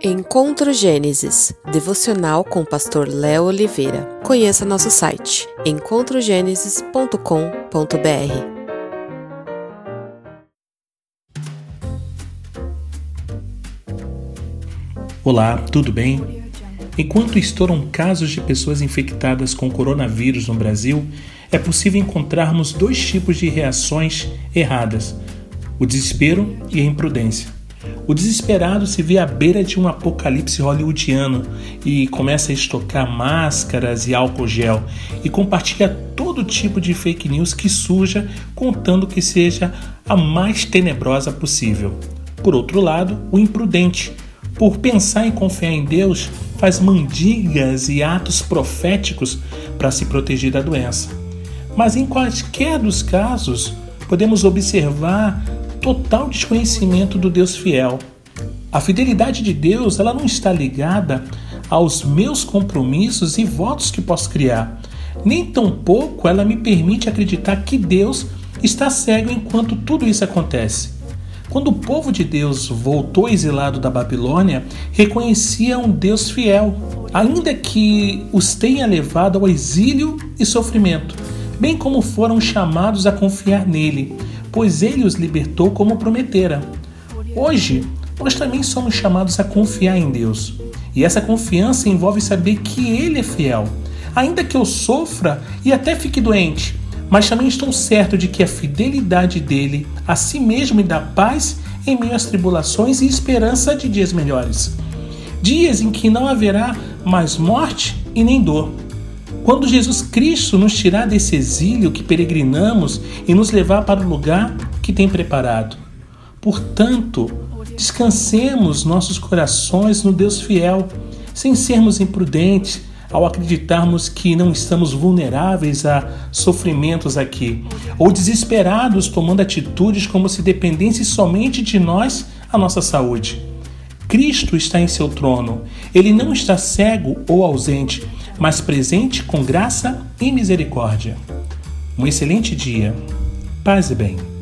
Encontro Gênesis, devocional com o pastor Léo Oliveira. Conheça nosso site encontrogenesis.com.br. Olá, tudo bem? Enquanto estouram casos de pessoas infectadas com coronavírus no Brasil, é possível encontrarmos dois tipos de reações erradas: o desespero e a imprudência. O desesperado se vê à beira de um apocalipse hollywoodiano e começa a estocar máscaras e álcool gel e compartilha todo tipo de fake news que surja, contando que seja a mais tenebrosa possível. Por outro lado, o imprudente, por pensar e confiar em Deus, faz mandigas e atos proféticos para se proteger da doença. Mas em quaisquer dos casos, podemos observar total desconhecimento do Deus fiel. A fidelidade de Deus ela não está ligada aos meus compromissos e votos que posso criar. Nem tampouco ela me permite acreditar que Deus está cego enquanto tudo isso acontece. Quando o povo de Deus voltou exilado da Babilônia, reconhecia um Deus fiel, ainda que os tenha levado ao exílio e sofrimento, bem como foram chamados a confiar nele, pois ele os libertou como prometera. Hoje, nós também somos chamados a confiar em Deus. E essa confiança envolve saber que Ele é fiel. Ainda que eu sofra e até fique doente, mas também estou certo de que a fidelidade dele a si mesmo me dá paz em meio às tribulações e esperança de dias melhores. Dias em que não haverá mais morte e nem dor quando Jesus Cristo nos tirar desse exílio que peregrinamos e nos levar para o lugar que tem preparado. Portanto, descansemos nossos corações no Deus fiel, sem sermos imprudentes ao acreditarmos que não estamos vulneráveis a sofrimentos aqui, ou desesperados tomando atitudes como se dependesse somente de nós a nossa saúde. Cristo está em seu trono. Ele não está cego ou ausente, mas presente com graça e misericórdia. Um excelente dia. Paz e bem.